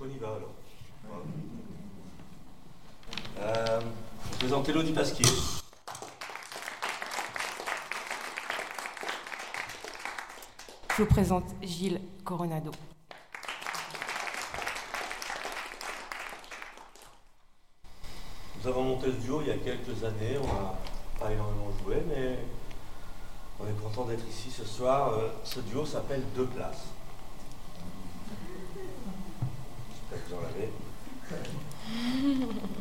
on y va alors. Voilà. Euh, je présente Elodie Pasquier. Je vous présente Gilles Coronado. Nous avons monté ce duo il y a quelques années, on n'a pas énormément joué, mais on est content d'être ici ce soir. Euh, ce duo s'appelle Deux Places. J'espère que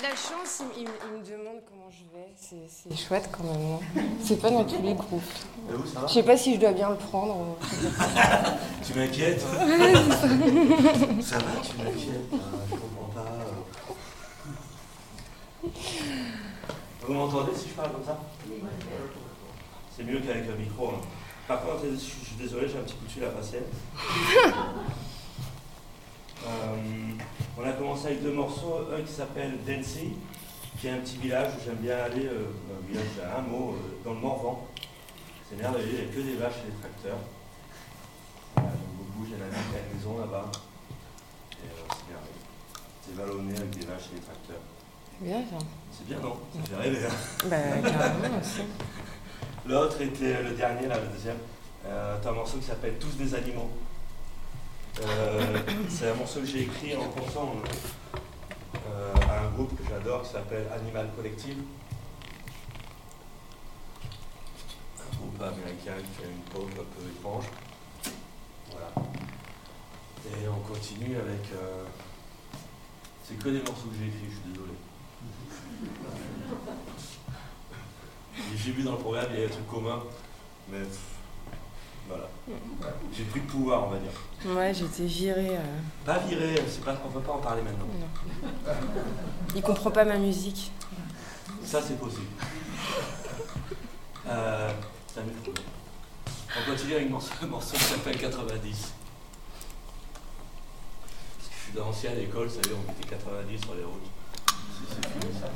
de la chance, il, il me- il me demande comment je vais. C'est c'est chouette quand même. hein. C'est pas dans tous les groupes. Je sais pas si je dois bien le prendre. Tu m'inquiètes Ça va, tu m'inquiètes euh, Je comprends pas. euh. Vous m'entendez si je parle comme ça? C'est mieux qu'avec un micro. hein. Par contre, je suis je suis désolé, j'ai un petit coup de fil à passer. Euh, commencé avec deux morceaux, un qui s'appelle Dancy, qui est un petit village où j'aime bien aller, euh, un village à un mot, euh, dans le Morvan. C'est merveilleux, il n'y a que des vaches et des tracteurs. J'aime beaucoup, j'ai un ami qui a une maison là-bas. Et euh, c'est merveilleux. C'est vallonné avec des vaches et des tracteurs. C'est bien ça. C'est bien, non? Ça fait rêver. hein? Carrément aussi. L'autre était le dernier, là, le deuxième. Euh, un morceau qui s'appelle Tous des animaux. Euh, c'est un morceau que j'ai écrit en pensant euh, à un groupe que j'adore qui s'appelle Animal Collective. Un groupe américain qui a une pop un peu étrange. Voilà. Et on continue avec. euh, c'est que des morceaux que j'ai écrits, je suis désolé. J'ai vu dans le programme, il y a des trucs communs, mais voilà. J'ai plus de pouvoir, on va dire. Ouais, j'étais virée. euh, Pas viré, c'est pas, on peut pas en parler maintenant. non. Il comprend pas ma musique. Ça, c'est possible. Euh, ça. On continue avec un morceau, qui s'appelle 90. Parce que je suis d'ancienne école, ça veut dire on mettait 90 sur les routes. C'est c'est fini ça.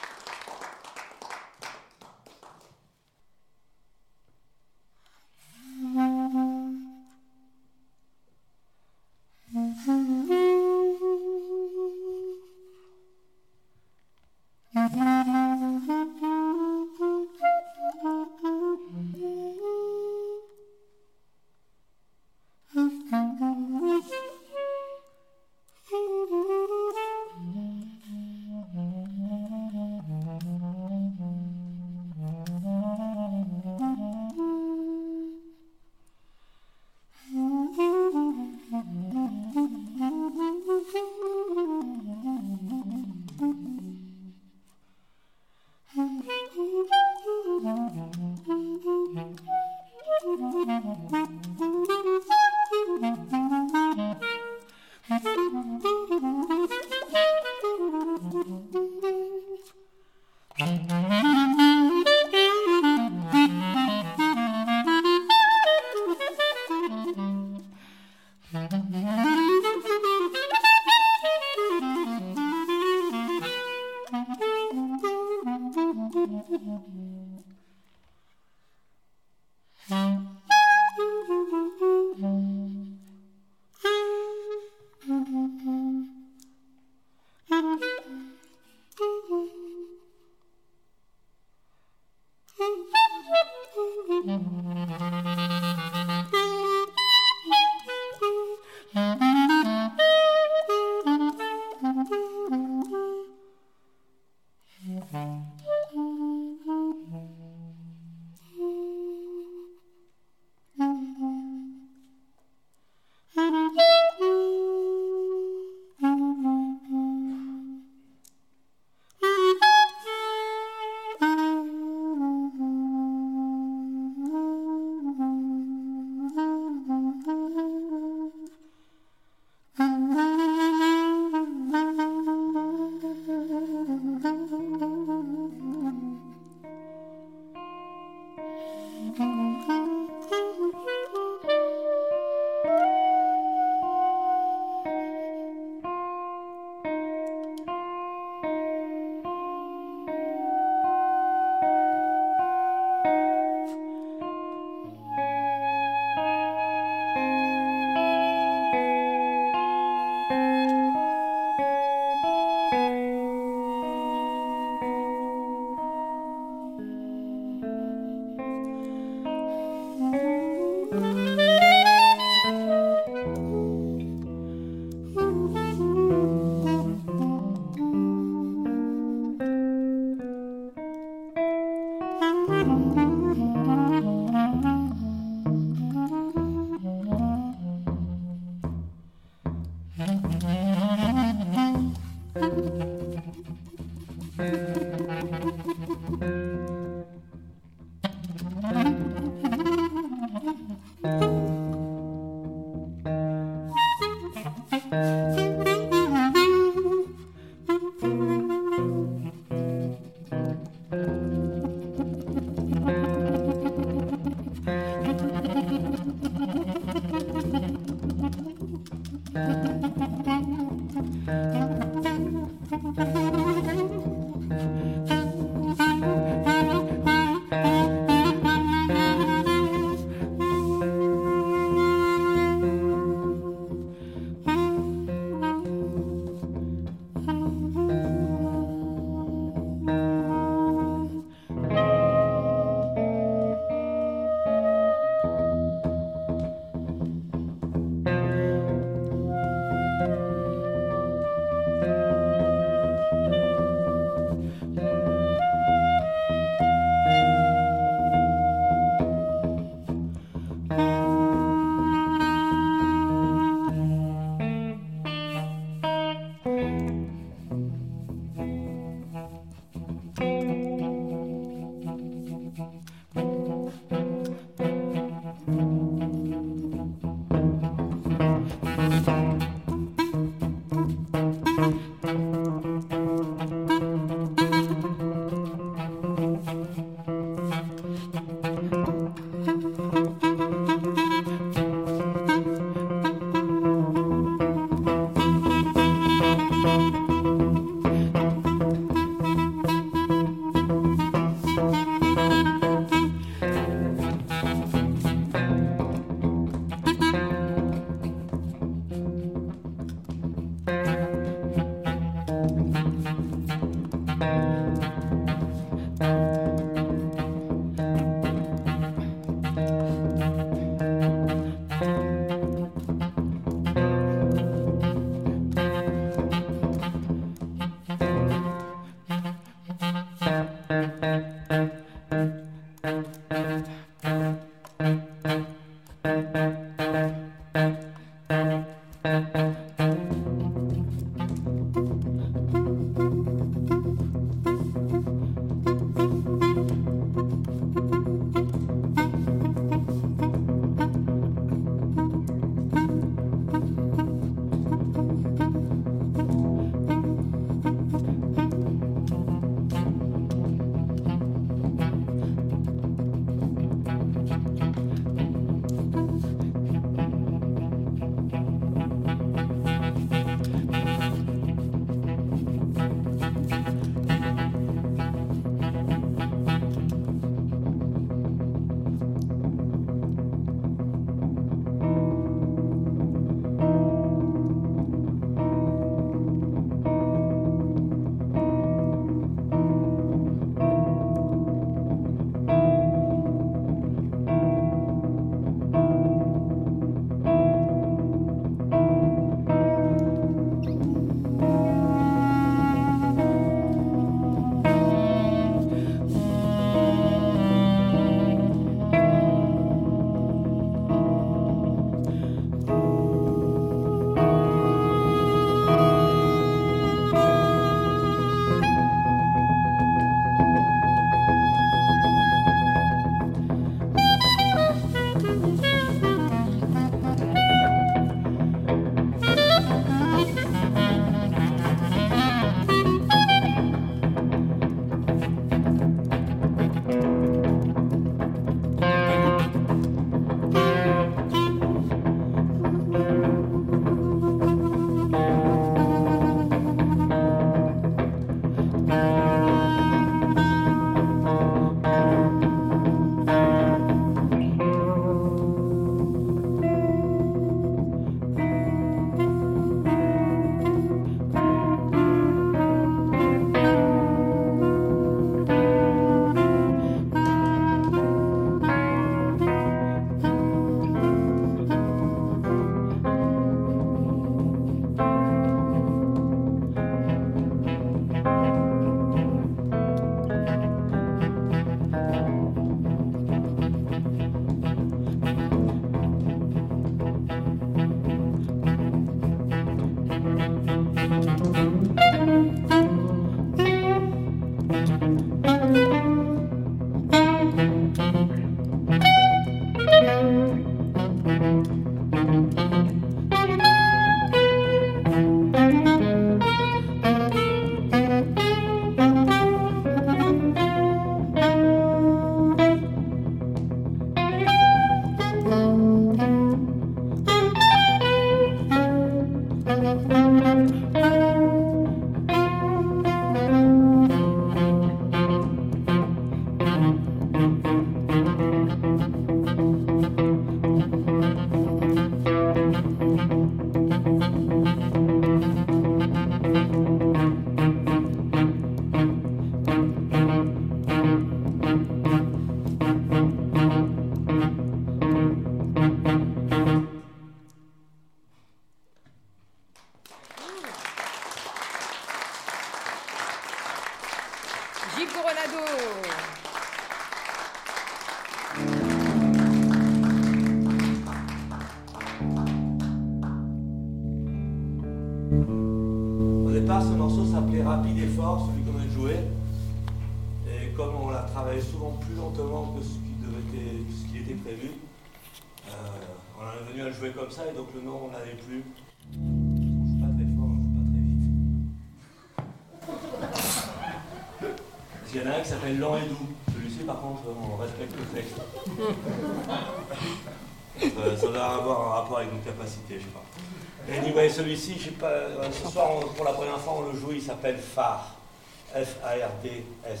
F-A-R-D-S.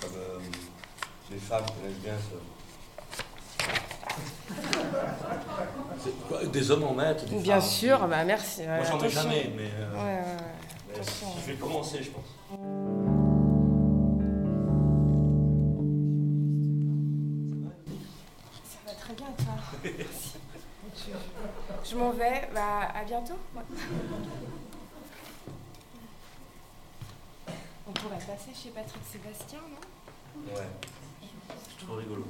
Comme euh, les femmes connaissent bien ça. Des hommes en mettent des Bien sûr, bah merci. Moi j'en ai jamais, mais, euh, je vais commencer, je pense. Ça va très bien toi. Merci. Je m'en vais. Bah, à bientôt. On pourrait passer chez Patrick Sébastien, non? Ouais. Trop rigolo.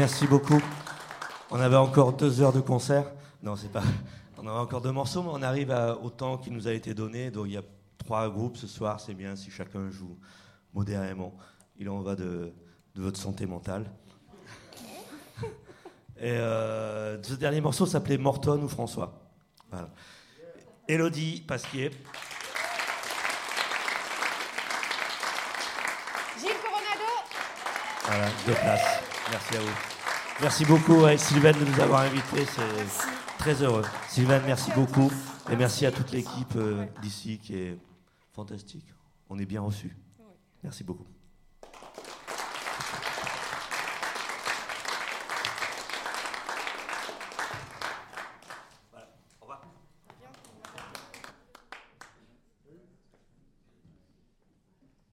Merci beaucoup. On avait encore deux heures de concert. Non, c'est pas. On avait encore deux morceaux, mais on arrive au temps qui nous a été donné. Donc il y a trois groupes ce soir. C'est bien si chacun joue modérément. Il en va de, votre santé mentale. Et euh, ce dernier morceau s'appelait Morton ou François. Voilà. Elodie Pasquier. Voilà, deux places. Merci à vous. Merci beaucoup, Sylvain, de nous avoir invités. C'est très heureux. Sylvain, merci beaucoup. Et merci à toute l'équipe euh, d'ici qui est fantastique. On est bien reçus. Merci beaucoup.